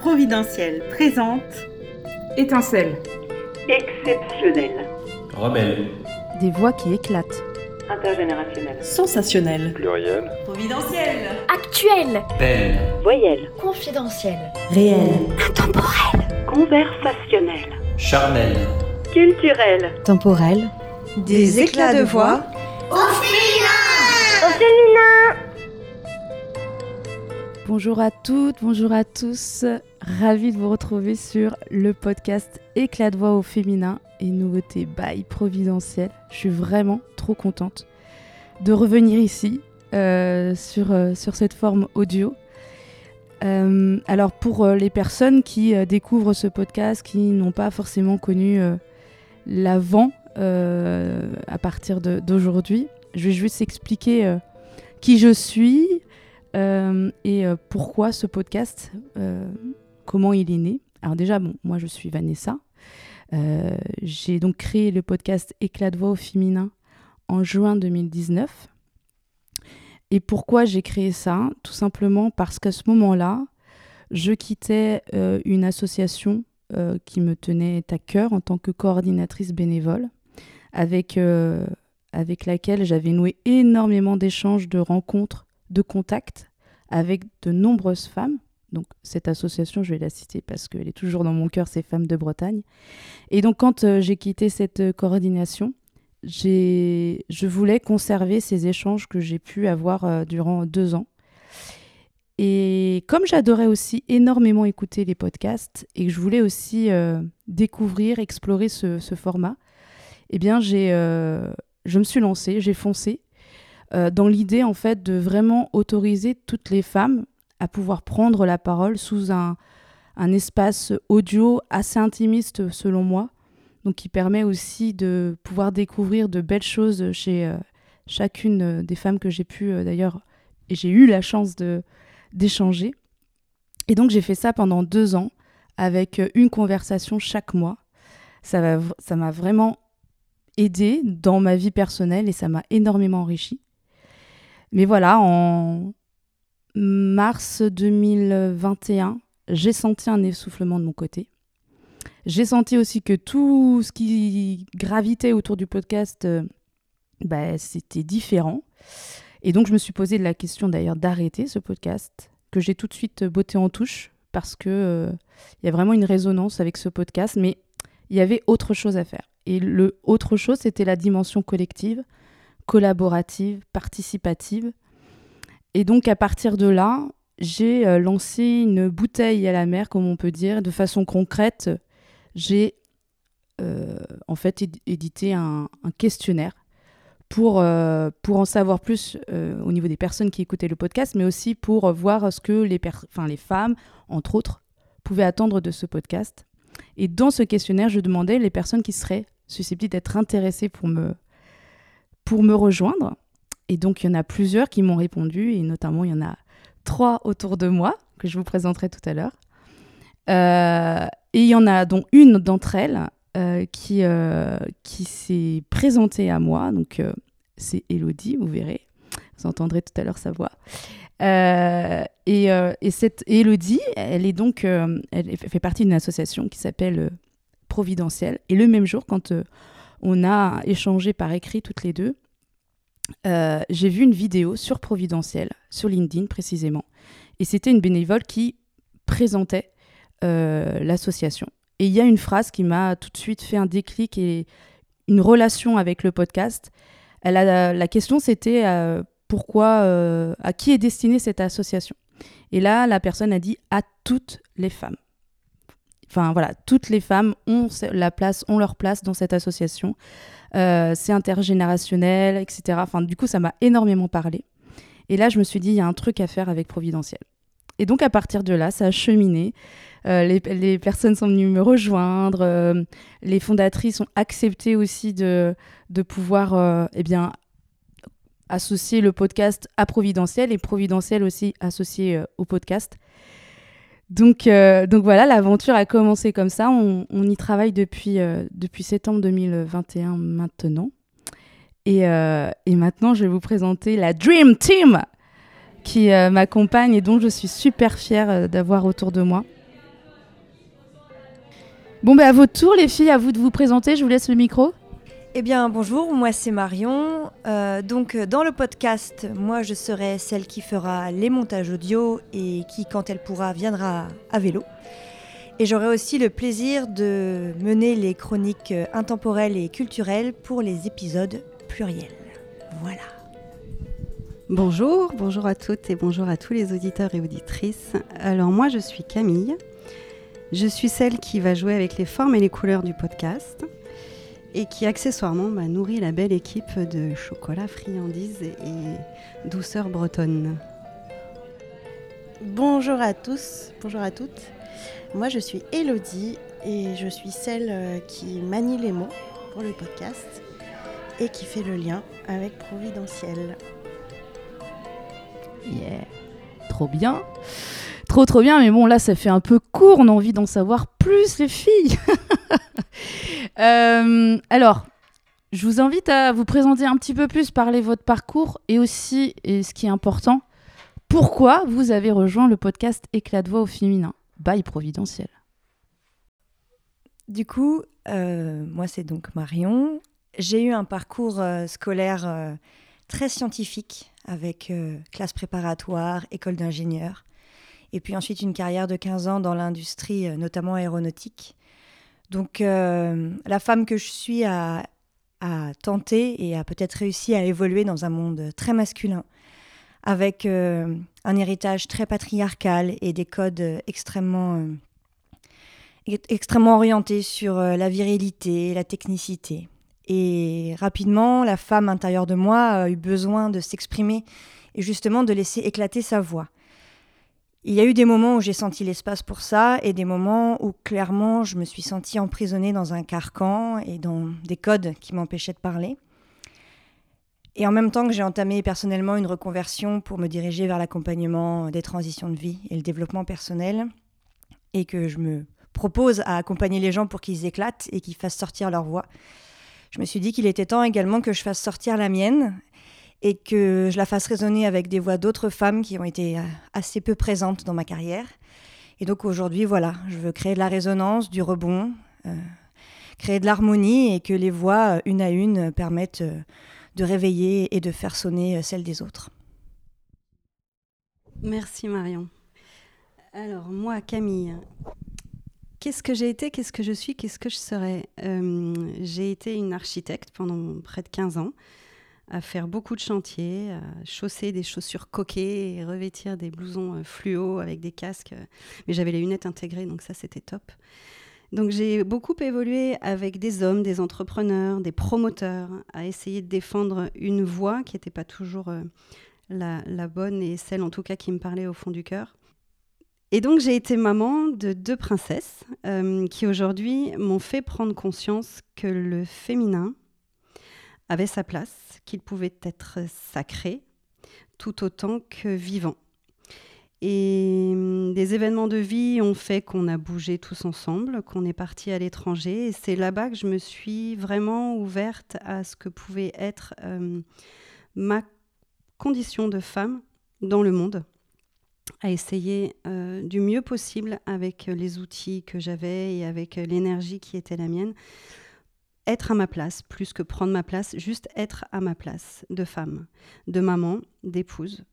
Providentiel présente Étincelle. Exceptionnel. Rebelle. Des voix qui éclatent. Intergénérationnel. Sensationnel Pluriel. Providentiel Actuel, Belle. Voyelle. confidentiel, Réel intemporel, Conversationnel. Charnel. Culturel. Temporel. Des éclats de voix Bonjour à toutes, bonjour à tous. Ravi de vous retrouver sur le podcast Éclat de voix au féminin et nouveauté by Providentiel. Je suis vraiment trop contente de revenir ici euh, sur, euh, sur cette forme audio. Euh, alors pour les personnes qui découvrent ce podcast, qui n'ont pas forcément connu l'avant à partir d'aujourd'hui, je vais juste expliquer qui je suis et euh, pourquoi ce podcast, euh, comment il est né? Alors déjà, bon, moi je suis Vanessa. Euh, J'ai donc créé le podcast Éclat de voix au féminin en juin 2019. Et pourquoi j'ai créé ça? Tout simplement parce qu'à ce moment-là, je quittais euh, une association euh, qui me tenait à cœur en tant que coordinatrice bénévole, avec, euh, avec laquelle j'avais noué énormément d'échanges, de rencontres, de contacts avec de nombreuses femmes. Donc cette association, je vais la citer parce qu'elle est toujours dans mon cœur, c'est Femmes de Bretagne. Et donc quand euh, j'ai quitté cette euh, coordination, je voulais conserver ces échanges que j'ai pu avoir euh, durant deux ans. Et comme j'adorais aussi énormément écouter les podcasts et que je voulais aussi découvrir, explorer ce, format, eh bien j'ai, je me suis lancée, j'ai foncé euh, dans l'idée en fait de vraiment autoriser toutes les femmes à pouvoir prendre la parole sous un, espace audio assez intimiste selon moi, donc qui permet aussi de pouvoir découvrir de belles choses chez euh, chacune euh, des femmes que j'ai pu d'ailleurs et j'ai eu la chance de d'échanger. Et donc j'ai fait ça pendant deux ans avec une conversation chaque mois. Ça v- ça m'a vraiment aidé dans ma vie personnelle et ça m'a énormément enrichi. Mais voilà, en mars 2021, j'ai senti un essoufflement de mon côté. J'ai senti aussi que tout ce qui gravitait autour du podcast, euh, bah, c'était différent. Et donc, je me suis posé la question d'ailleurs d'arrêter ce podcast, que j'ai tout de suite botté en touche, parce que euh, il y a vraiment une résonance avec ce podcast, mais il y avait autre chose à faire. Et le autre chose, c'était la dimension collective, collaborative, participative. Et donc, à partir de là, j'ai euh, lancé une bouteille à la mer, comme on peut dire, de façon concrète. J'ai euh, en fait éd- édité un, questionnaire pour, euh, pour en savoir plus au niveau des personnes qui écoutaient le podcast, mais aussi pour voir ce que les femmes, entre autres, pouvaient attendre de ce podcast. Et dans ce questionnaire, je demandais les personnes qui seraient susceptibles d'être intéressées pour me, pour me rejoindre. Et donc, il y en a plusieurs qui m'ont répondu, et notamment, il y en a trois autour de moi, que je vous présenterai tout à l'heure. Euh, et il y en a dont une d'entre elles euh, qui, euh, qui s'est présentée à moi. Donc, c'est Elodie, vous verrez. Vous entendrez tout à l'heure sa voix. Et, et cette Elodie, elle est donc, elle fait partie d'une association qui s'appelle euh, Providentiel. Et le même jour, quand on a échangé par écrit toutes les deux, euh, j'ai vu une vidéo sur Providentiel, sur LinkedIn précisément. Et c'était une bénévole qui présentait euh, l'association. Et il y a une phrase qui m'a tout de suite fait un déclic et une relation avec le podcast. La question, c'était euh, pourquoi, à qui est destinée cette association? Et là, la personne a dit à toutes les femmes. Enfin voilà, toutes les femmes ont la place, ont leur place dans cette association. Euh, c'est intergénérationnel, etc. Enfin, du coup, ça m'a énormément parlé. Et là, je me suis dit, il y a un truc à faire avec Providentiel. Et donc, à partir de là, ça a cheminé. Euh, les, personnes sont venues me rejoindre. euh, les fondatrices ont accepté aussi de, de pouvoir eh bien, associer le podcast à Providentiel et Providentiel aussi associé au podcast. Donc, euh, donc voilà, l'aventure a commencé comme ça. On, y travaille depuis, euh, septembre 2021 maintenant. Et, euh, et maintenant, je vais vous présenter la Dream Team qui m'accompagne et dont je suis super fière d'avoir autour de moi. Bon, bah à votre tour, les filles, à vous de vous présenter. Je vous laisse le micro. Eh bien, bonjour, moi c'est Marion. Euh, donc, euh, dans le podcast, moi je serai celle qui fera les montages audio et qui, quand elle pourra, viendra à vélo. Et j'aurai aussi le plaisir de mener les chroniques euh, intemporelles et culturelles pour les épisodes pluriels. Voilà. Bonjour, bonjour à toutes et bonjour à tous les auditeurs et auditrices. Alors moi je suis Camille, je suis celle qui va jouer avec les formes et les couleurs du podcast et qui accessoirement bah, nourrit la belle équipe de chocolat, friandises et douceur bretonne. Bonjour à tous, bonjour à toutes. Moi je suis Elodie et je suis celle euh, qui manie les mots pour le podcast et qui fait le lien avec Providentiel. Yeah. Trop bien. Trop trop bien, mais bon là ça fait un peu court, on a envie d'en savoir plus les filles. Euh, alors, je vous invite à vous présenter un petit peu plus, parler votre parcours et aussi, et ce qui est important, pourquoi vous avez rejoint le podcast Éclat de voix au féminin, by Providentiel. Du coup, euh, moi c'est donc Marion. J'ai eu un parcours euh, scolaire très scientifique avec classe préparatoire, école d'ingénieur, et puis ensuite une carrière de 15 ans dans l'industrie, notamment aéronautique. Donc euh, la femme que je suis a, tenté et a peut-être réussi à évoluer dans un monde très masculin, avec euh, un héritage très patriarcal et des codes extrêmement, euh, extrêmement orientés sur la virilité, la technicité. Et rapidement, la femme intérieure de moi a eu besoin de s'exprimer et justement de laisser éclater sa voix. Il y a eu des moments où j'ai senti l'espace pour ça et des moments où clairement je me suis sentie emprisonnée dans un carcan et dans des codes qui m'empêchaient de parler. Et en même temps que j'ai entamé personnellement une reconversion pour me diriger vers l'accompagnement des transitions de vie et le développement personnel, et que je me propose à accompagner les gens pour qu'ils éclatent et qu'ils fassent sortir leur voix, je me suis dit qu'il était temps également que je fasse sortir la mienne et que je la fasse résonner avec des voix d'autres femmes qui ont été euh, assez peu présentes dans ma carrière. Et donc aujourd'hui, voilà, je veux créer de la résonance, du rebond, euh, créer de l'harmonie et que les voix, euh, une à une, permettent de réveiller et de faire sonner celles des autres. Merci Marion. Alors moi Camille, qu'est-ce que j'ai été, qu'est-ce que je suis, qu'est-ce que je serai J'ai été une architecte pendant près de 15 ans, à faire beaucoup de chantiers, à chausser des chaussures coquées et revêtir des blousons euh, fluo avec des casques. Mais j'avais les lunettes intégrées, donc ça c'était top. Donc j'ai beaucoup évolué avec des hommes, des entrepreneurs, des promoteurs, à essayer de défendre une voix qui n'était pas toujours euh, la, la bonne et celle en tout cas qui me parlait au fond du cœur. Et donc j'ai été maman de deux princesses euh, qui aujourd'hui m'ont fait prendre conscience que le féminin avait sa place, qu'il pouvait être sacré tout autant que vivant. Et hum, des événements de vie ont fait qu'on a bougé tous ensemble, qu'on est parti à l'étranger. Et c'est là-bas que je me suis vraiment ouverte à ce que pouvait être euh, ma condition de femme dans le monde, à essayer euh, du mieux possible avec les outils que j'avais et avec l'énergie qui était la mienne, être à ma place, plus que prendre ma place, juste être à ma place de femme, de maman, d'épouse.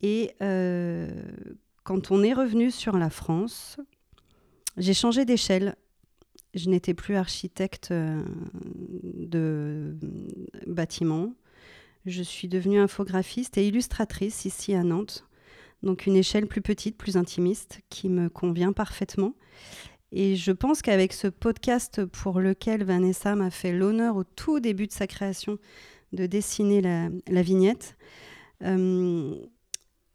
Et euh, quand on est revenu sur la France, j'ai changé d'échelle. Je n'étais plus architecte euh, de bâtiment. Je suis devenue infographiste et illustratrice ici à Nantes. Donc une échelle plus petite, plus intimiste, qui me convient parfaitement. Et je pense qu'avec ce podcast pour lequel Vanessa m'a fait l'honneur au tout début de sa création de dessiner la, vignette, euh,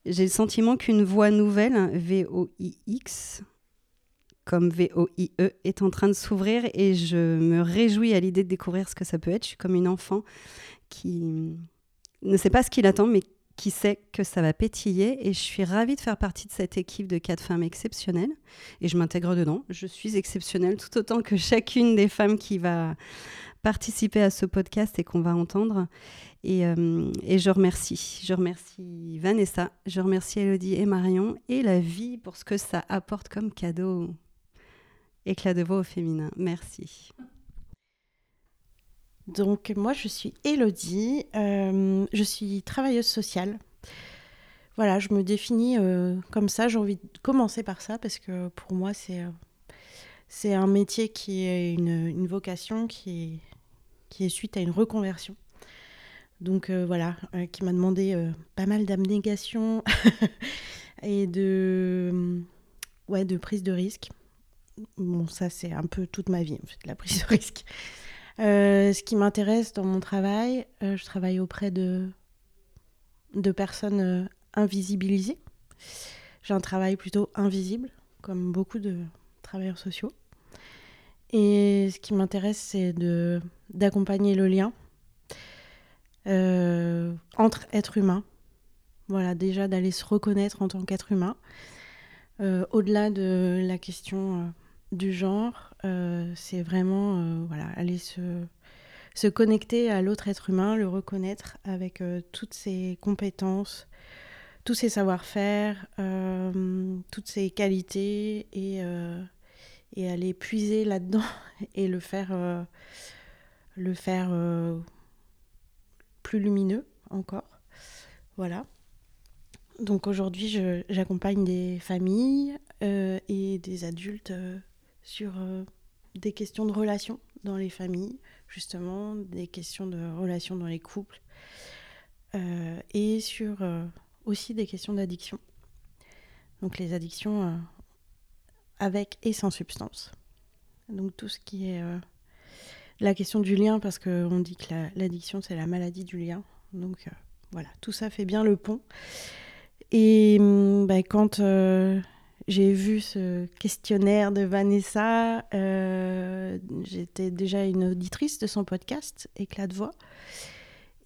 j'ai le sentiment qu'une voix nouvelle, V-O-I-X, comme V-O-I-E, est en train de s'ouvrir et je me réjouis à l'idée de découvrir ce que ça peut être. Je suis comme une enfant qui ne sait pas ce qu'il attend, mais qui sait que ça va pétiller. Et je suis ravie de faire partie de cette équipe de quatre femmes exceptionnelles. Et je m'intègre dedans. Je suis exceptionnelle tout autant que chacune des femmes qui va participer à ce podcast et qu'on va entendre. Et, euh, et, je remercie. Je remercie Vanessa, je remercie Elodie et Marion et la vie pour ce que ça apporte comme cadeau. Éclat de voix au féminin. Merci. Donc moi je suis Elodie, euh, je suis travailleuse sociale. Voilà, je me définis euh, comme ça, j'ai envie de commencer par ça parce que pour moi c'est euh, un métier qui est une, vocation qui est, suite à une reconversion. Donc voilà, qui m'a demandé pas mal d'abnégation et de, de prise de risque. Bon, ça c'est un peu toute ma vie en fait, la prise de risque. Euh, ce qui m'intéresse dans mon travail, euh, je travaille auprès de, personnes euh, invisibilisées. J'ai un travail plutôt invisible, comme beaucoup de travailleurs sociaux. Et ce qui m'intéresse, c'est d'accompagner le lien entre êtres humains. Voilà, déjà d'aller se reconnaître en tant qu'être humain. au-delà de la question du genre, euh, c'est vraiment euh, voilà, aller se, connecter à l'autre être humain, le reconnaître avec euh, toutes ses compétences, tous ses savoir-faire, toutes ses qualités et, et aller puiser là-dedans et le faire, le faire plus lumineux encore. Voilà. Donc aujourd'hui, j'accompagne des familles et des adultes sur euh, des questions de relations dans les familles, justement, des questions de relations dans les couples, euh, et sur euh, aussi des questions d'addiction. Donc les addictions avec et sans substance. Donc tout ce qui est la question du lien, parce qu'on dit que l'addiction c'est la maladie du lien. Donc voilà, tout ça fait bien le pont. Et hum, bah, quand j'ai vu ce questionnaire de Vanessa. Euh, j'étais déjà une auditrice de son podcast, Éclat de voix.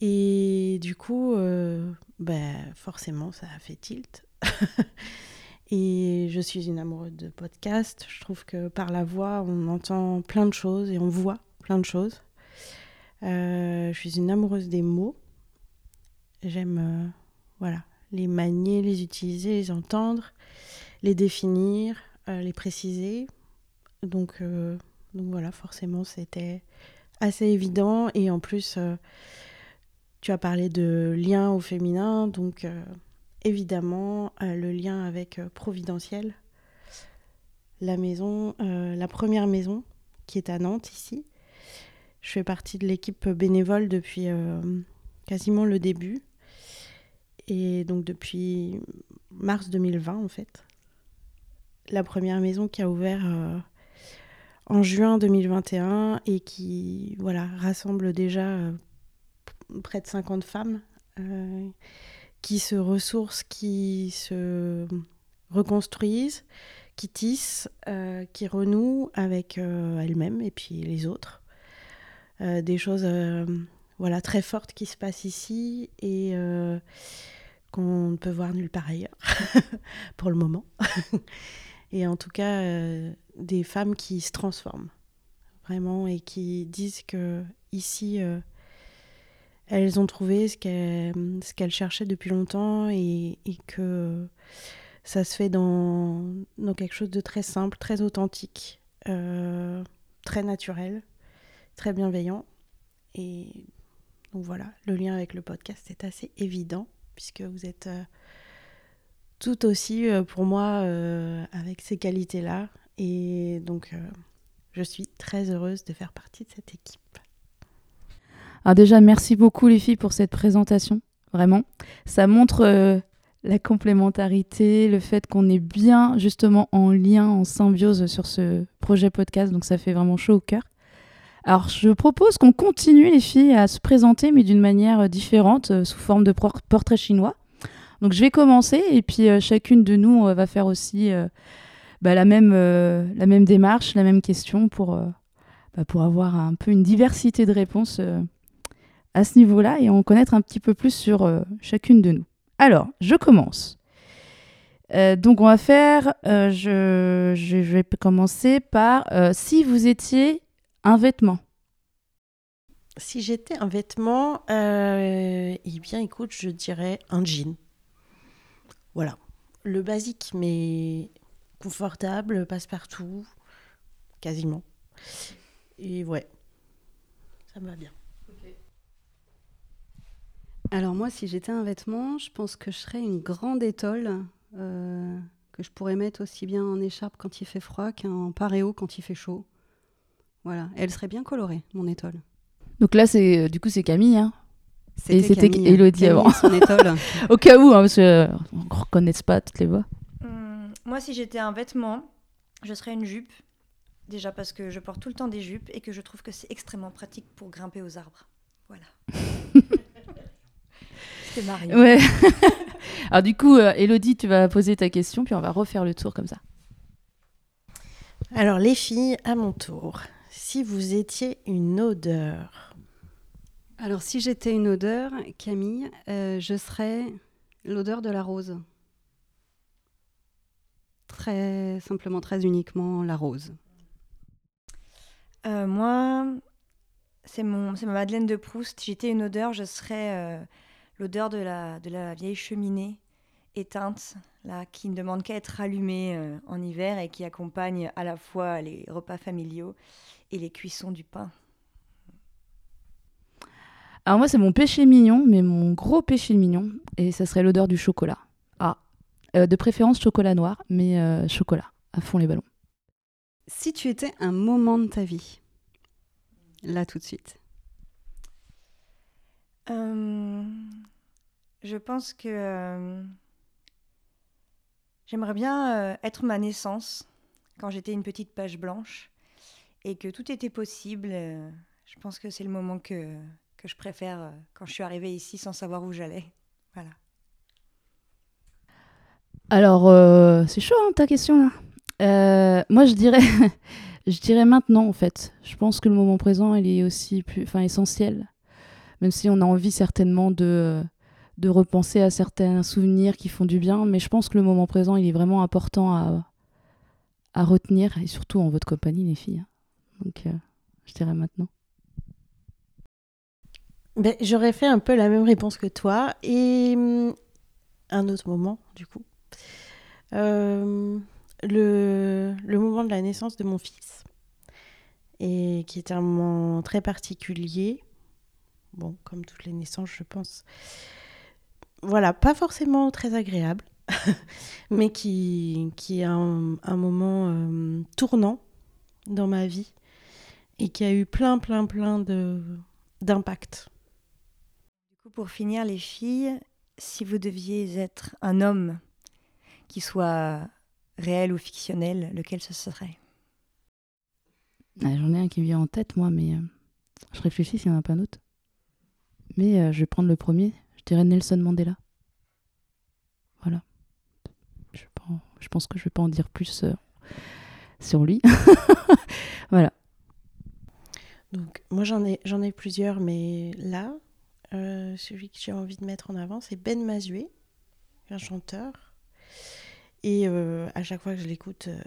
Et du coup, euh, ben, forcément, ça a fait tilt. et je suis une amoureuse de podcast. Je trouve que par la voix, on entend plein de choses et on voit plein de choses. Euh, je suis une amoureuse des mots. J'aime voilà, les manier, les utiliser, les entendre les définir, euh, les préciser. Donc, euh, donc voilà, forcément, c'était assez évident. Et en plus, euh, tu as parlé de lien au féminin, donc évidemment, le lien avec Providentiel, la maison, la première maison qui est à Nantes ici. Je fais partie de l'équipe bénévole depuis quasiment le début. Et donc depuis mars 2020 en fait la première maison qui a ouvert euh, en juin 2021 et qui voilà, rassemble déjà euh, près de 50 femmes euh, qui se ressourcent, qui se reconstruisent, qui tissent, qui renouent avec elles-mêmes et puis les autres. des choses voilà, très fortes qui se passent ici et qu'on ne peut voir nulle part ailleurs pour le moment. et en tout cas euh, des femmes qui se transforment vraiment et qui disent que ici euh, elles ont trouvé ce qu'elles cherchaient depuis longtemps et, que ça se fait dans, quelque chose de très simple, très authentique, euh, très naturel, très bienveillant. Et donc voilà, le lien avec le podcast est assez évident puisque vous êtes tout aussi euh, pour moi euh, avec ces qualités-là. Et donc, euh, je suis très heureuse de faire partie de cette équipe. Alors déjà, merci beaucoup les filles pour cette présentation. Vraiment, ça montre la complémentarité, le fait qu'on est bien justement en lien, en symbiose sur ce projet podcast. Donc ça fait vraiment chaud au cœur. Alors je propose qu'on continue les filles à se présenter, mais d'une manière différente, sous forme de portrait chinois. Donc je vais commencer et puis euh, chacune de nous euh, va faire aussi euh, bah, la, même, démarche, la même question pour, bah, pour avoir un peu une diversité de réponses à ce niveau-là et en connaître un petit peu plus sur chacune de nous. Alors, je commence. donc on va faire, je, vais commencer par si vous étiez un vêtement. Si j'étais un vêtement, eh bien écoute, je dirais un jean. Voilà. Le basique, mais confortable, passe-partout, quasiment. Et ouais, ça me va bien. Alors moi, si j'étais un vêtement, je pense que je serais une grande étole euh, que je pourrais mettre aussi bien en écharpe quand il fait froid qu'en paréo quand il fait chaud. Voilà, elle serait bien colorée, mon étole. Donc là, c'est euh, du coup, c'est Camille. Hein Et c'était Camille avant. et son étole. Au cas où, hein, parce qu'on ne reconnaît pas toutes les voix. Hum, moi, si j'étais un vêtement, je serais une jupe. Déjà parce que je porte tout le temps des jupes et que je trouve que c'est extrêmement pratique pour grimper aux arbres. Voilà. c'est Marion. Ouais. Alors du coup, euh, Elodie, tu vas poser ta question, puis on va refaire le tour comme ça. Alors les filles, à mon tour, si vous étiez une odeur, Alors si j'étais une odeur, Camille, euh, je serais l'odeur de la rose. Très simplement, très uniquement la rose. Euh, moi, c'est mon, c'est ma Madeleine de Proust. Si j'étais une odeur, je serais euh, l'odeur de la, vieille cheminée éteinte, là, qui ne demande qu'à être allumée en hiver et qui accompagne à la fois les repas familiaux et les cuissons du pain. Alors moi, c'est mon péché mignon, mais mon gros péché mignon, et ça serait l'odeur du chocolat. Ah, Euh, de préférence chocolat noir, mais euh, chocolat, à fond les ballons. Si tu étais un moment de ta vie, là tout de suite, Euh, je pense que euh, j'aimerais bien euh, être ma naissance quand j'étais une petite page blanche et que tout était possible. euh, je pense que c'est le moment que, que je préfère euh, quand je suis arrivée ici sans savoir où j'allais. Voilà. Alors, euh, c'est chaud hein, ta question là. Euh, moi, je dirais, je dirais maintenant en fait. Je pense que le moment présent, il est aussi plus, enfin, essentiel. Même si on a envie certainement de, de repenser à certains souvenirs qui font du bien, mais je pense que le moment présent, il est vraiment important à, à retenir et surtout en votre compagnie, les filles. Donc, euh, je dirais maintenant. Ben, j'aurais fait un peu la même réponse que toi et hum, un autre moment du coup. Euh, le, le moment de la naissance de mon fils et qui était un moment très particulier. Bon, comme toutes les naissances, je pense. Voilà, pas forcément très agréable, mais qui, qui est un, moment euh, tournant dans ma vie et qui a eu plein, plein, plein de d'impact. Du coup, pour finir, les filles, si vous deviez être un homme qui soit réel ou fictionnel, lequel ce serait? Ah, J'en ai un qui me vient en tête, moi, mais euh, je réfléchis s'il n'y en a pas un autre. Mais euh, je vais prendre le premier. Je dirais Nelson Mandela. Voilà. Je, pense que je vais pas en dire plus euh, sur lui. voilà. Donc, moi, j'en ai, j'en ai plusieurs, mais là, euh, celui que j'ai envie de mettre en avant, c'est Ben Mazué, un chanteur. Et euh, à chaque fois que je l'écoute, euh,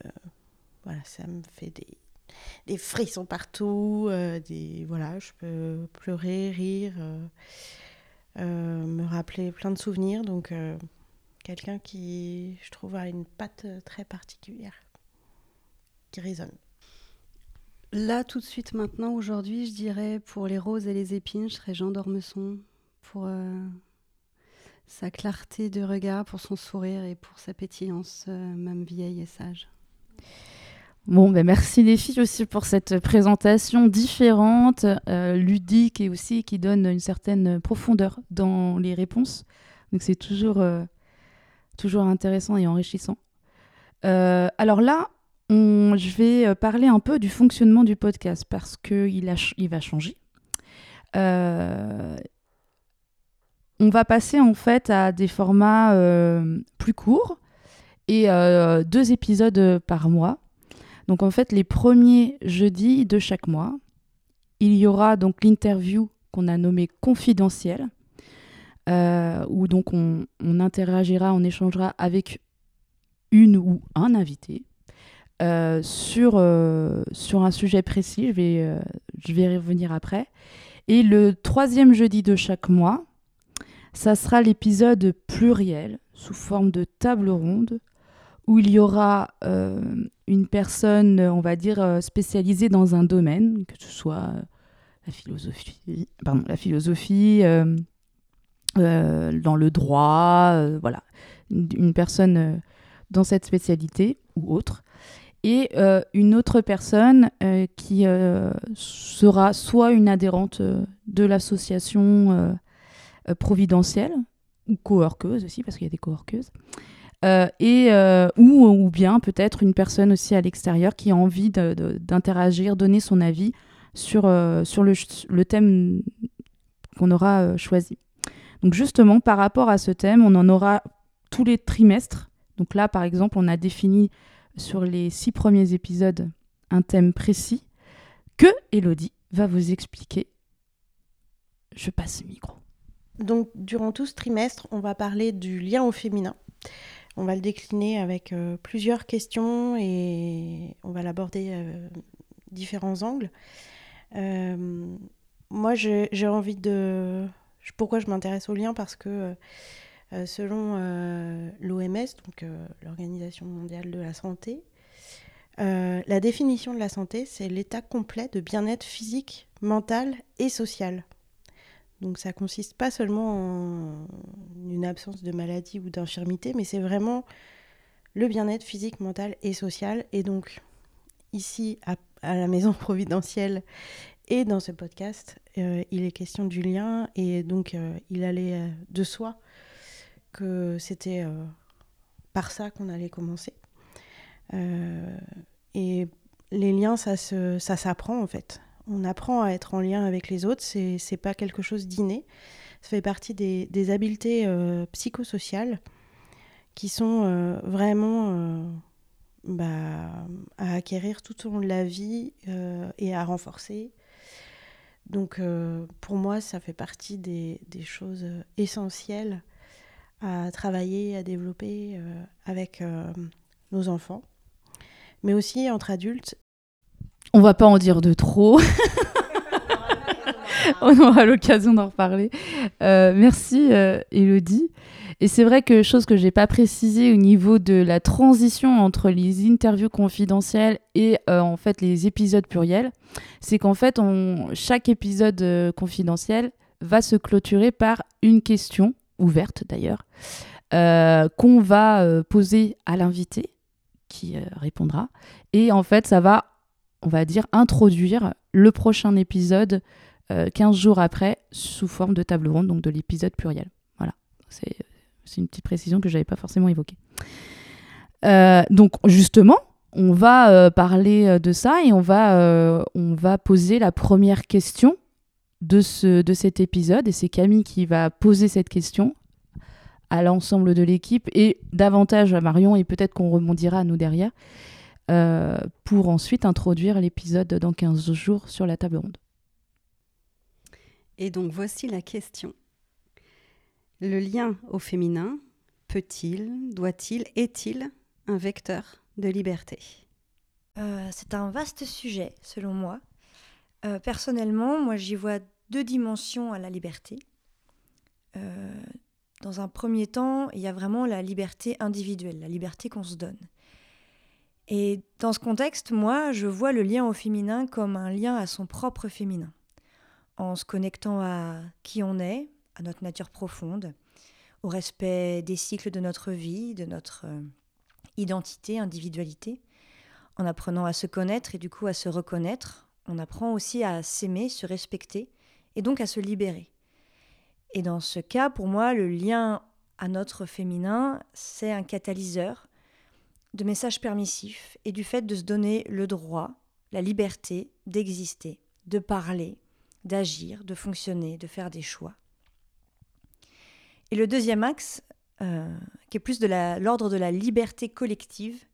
voilà, ça me fait des, frissons partout. des, voilà, je peux pleurer, rire, me rappeler plein de souvenirs. Donc, quelqu'un qui, je trouve, a une patte très particulière, qui résonne. Là tout de suite maintenant, aujourd'hui, je dirais pour les roses et les épines, je serais Jean d'Ormesson pour euh, sa clarté de regard, pour son sourire et pour sa pétillance, euh, même vieille et sage. Bon, ben merci les filles aussi pour cette présentation différente, euh, ludique et aussi qui donne une certaine profondeur dans les réponses. Donc c'est toujours, toujours intéressant et enrichissant. Alors là, on- je vais euh, parler un peu du fonctionnement du podcast parce qu'il va changer. Euh, on va passer en fait à des formats euh, plus courts et deux épisodes par mois. Donc en fait, les premiers jeudis de chaque mois, il y aura donc l'interview qu'on a nommée confidentielle, où donc on, on interagira, on échangera avec une ou un invité euh, sur, euh, sur un sujet précis. Je vais, euh, je vais revenir après. Et le troisième jeudi de chaque mois, ça sera l'épisode pluriel sous forme de table ronde où il y aura une personne, on va dire, spécialisée dans un domaine, que ce soit la philosophie, pardon, la philosophie, dans le droit, voilà, une, personne dans cette spécialité ou autre, et euh, une autre personne euh, qui euh, sera soit une adhérente de l'association providentielle, ou coworkeuse aussi, parce qu'il y a des coworkeuses, et, ou, ou bien peut-être une personne aussi à l'extérieur qui a envie d'interagir, donner son avis sur, sur le, thème qu'on aura choisi. Donc justement, par rapport à ce thème, on en aura tous les trimestres. Donc là, par exemple, on a défini sur les six premiers épisodes un thème précis que Elodie va vous expliquer. Je passe le micro. Donc, durant tout ce trimestre, on va parler du lien au féminin. On va le décliner avec euh, plusieurs questions et on va l'aborder euh, différents angles. Euh, moi, j'ai envie de... Pourquoi je m'intéresse au lien? Parce que euh, selon l'OMS, donc euh, l'Organisation mondiale de la santé, euh, la définition de la santé, c'est l'état complet de bien-être physique, mental et social. Donc ça consiste pas seulement en une absence de maladie ou d'infirmité, mais c'est vraiment le bien-être physique, mental et social. Et donc ici, à, la maison providentielle et dans ce podcast, euh, il est question du lien et donc euh, il allait euh, de soi que c'était euh, par ça qu'on allait commencer. Euh, et les liens, ça ça s'apprend en fait. On apprend à être en lien avec les autres, c'est c'est pas quelque chose d'inné. Ça fait partie des, des habiletés euh, psychosociales qui sont vraiment bah, à acquérir tout au long de la vie et à renforcer. Donc pour moi, ça fait partie des, des choses essentielles à travailler, à développer euh, avec euh, nos enfants, mais aussi entre adultes On va pas en dire de trop. On aura l'occasion d'en reparler. Euh, merci euh, Elodie. Et c'est vrai que chose que j'ai pas précisé au niveau de la transition entre les interviews confidentielles et euh, en fait les épisodes pluriels, c'est qu'en fait on, chaque épisode euh, confidentiel va se clôturer par une question ouverte d'ailleurs euh, qu'on va euh, poser à l'invité qui euh, répondra. Et en fait ça va on va dire, introduire le prochain épisode euh, 15 jours après sous forme de table ronde, donc de l'épisode pluriel. Voilà, c'est une petite précision que je n'avais pas forcément évoquée. Donc justement, on va parler de ça et on va poser la première question de, ce, de cet épisode. Et c'est Camille qui va poser cette question à l'ensemble de l'équipe et davantage à Marion et peut-être qu'on rebondira à nous derrière euh, pour ensuite introduire l'épisode dans 15 jours sur la table ronde. Et donc voici la question. Le lien au féminin peut-il, doit-il, est-il un vecteur de liberté? Euh, c'est un vaste sujet, selon moi. Euh, personnellement, moi, j'y vois deux dimensions à la liberté. Euh, dans un premier temps, il y a vraiment la liberté individuelle, la liberté qu'on se donne. Et dans ce contexte, moi, je vois le lien au féminin comme un lien à son propre féminin, en se connectant à qui on est, à notre nature profonde, au respect des cycles de notre vie, de notre euh, identité, individualité en apprenant à se connaître et du coup à se reconnaître, on apprend aussi à s'aimer, se respecter et donc à se libérer. Et dans ce cas, pour moi, le lien à notre féminin, c'est un catalyseur de messages permissifs et du fait de se donner le droit, la liberté d'exister, de parler, d'agir, de fonctionner, de faire des choix. Et le deuxième axe, euh, qui est plus de l'ordre de la liberté collective,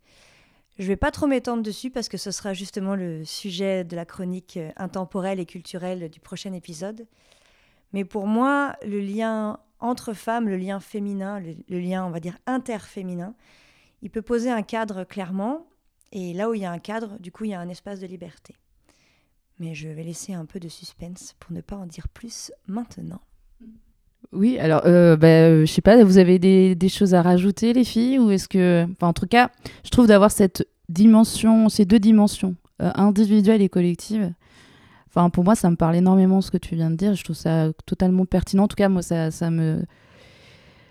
je vais pas trop m'étendre dessus parce que ce sera justement le sujet de la chronique euh, intemporelle et culturelle du prochain épisode. Mais pour moi, le lien entre femmes, le lien féminin, le, le lien, on va dire, interféminin, il peut poser un cadre clairement. Et là où il y a un cadre, du coup, il y a un espace de liberté. Mais je vais laisser un peu de suspense pour ne pas en dire plus maintenant. Oui, alors, euh, bah, euh, je sais pas, vous avez des, choses à rajouter, les filles Ou est-ce que. Enfin, en tout cas, je trouve d'avoir cette dimension, ces deux dimensions, euh, individuelle et collective. Enfin, pour moi, ça me parle énormément ce que tu viens de dire. Je trouve ça totalement pertinent. En tout cas, moi, ça, ça me.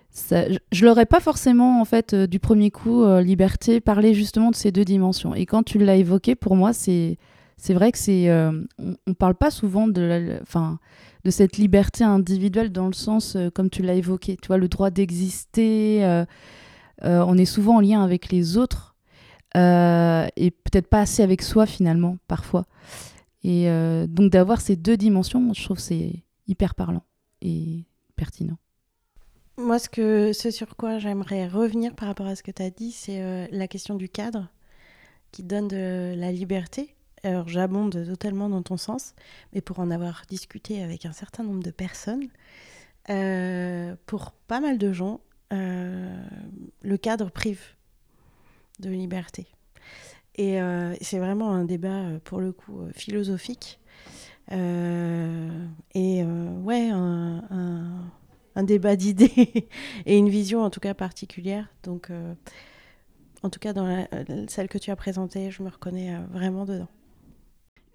Ça, je, je l'aurais pas forcément, en fait, euh, du premier coup, euh, liberté, parler justement de ces deux dimensions. Et quand tu l'as évoqué, pour moi, c'est. C'est vrai que c'est, on, on parle pas souvent de, enfin, de cette liberté individuelle dans le sens, euh, comme tu l'as évoqué, tu vois, le droit d'exister. euh, euh, on est souvent en lien avec les autres et peut-être pas assez avec soi finalement, parfois. Et donc d'avoir ces deux dimensions, je trouve c'est hyper parlant et pertinent. Moi, ce, que, ce sur quoi j'aimerais revenir par rapport à ce que tu as dit, c'est la question du cadre qui donne de la liberté. Alors, j'abonde totalement dans ton sens, mais pour en avoir discuté avec un certain nombre de personnes, euh, pour pas mal de gens, euh, le cadre prive de liberté. Et euh, c'est vraiment un débat, pour le coup, philosophique. Et ouais, un, débat d'idées et une vision en tout cas particulière. Donc, en tout cas, dans celle que tu as présentée, je me reconnais vraiment dedans.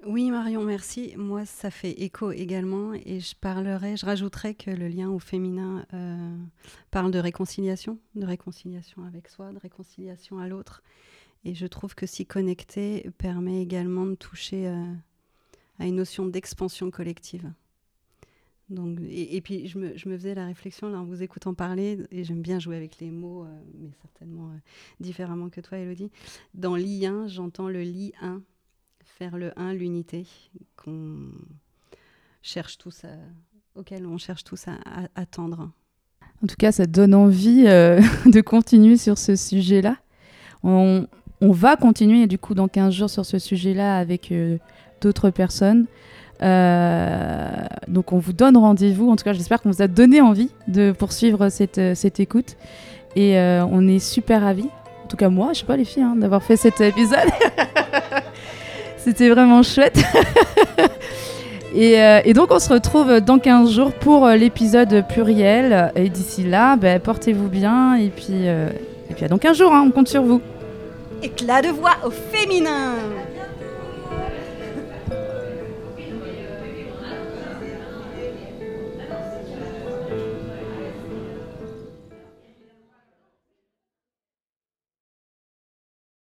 Oui, Marion, merci. Moi, ça fait écho également et je parlerai, je rajouterai que le lien au féminin euh, parle de réconciliation, de réconciliation avec soi, de réconciliation à l'autre. Et je trouve que s'y connecter permet également de toucher euh, à une notion d'expansion collective. Donc, et, puis, je me, faisais la réflexion en vous écoutant parler, et j'aime bien jouer avec les mots, euh, mais certainement différemment que toi, Elodie. Dans l'I1, j'entends le Li1 faire le 1, l'unité, qu'on cherche tous auquel on cherche tous à, à, à tendre. En tout cas, ça donne envie euh, de continuer sur ce sujet-là. On, va continuer du coup dans 15 jours sur ce sujet-là avec euh, d'autres personnes. Euh, donc on vous donne rendez-vous. En tout cas, j'espère qu'on vous a donné envie de poursuivre cette, cette écoute. Et on est super ravis. En tout cas, moi, je sais pas les filles, hein, d'avoir fait cet épisode. C'était vraiment chouette. Et, euh, et donc on se retrouve dans 15 jours pour euh, l'épisode pluriel. Et d'ici là, ben, portez-vous bien et puis, euh, et puis à dans 15 jours, hein, on compte sur vous. Éclat de voix au féminin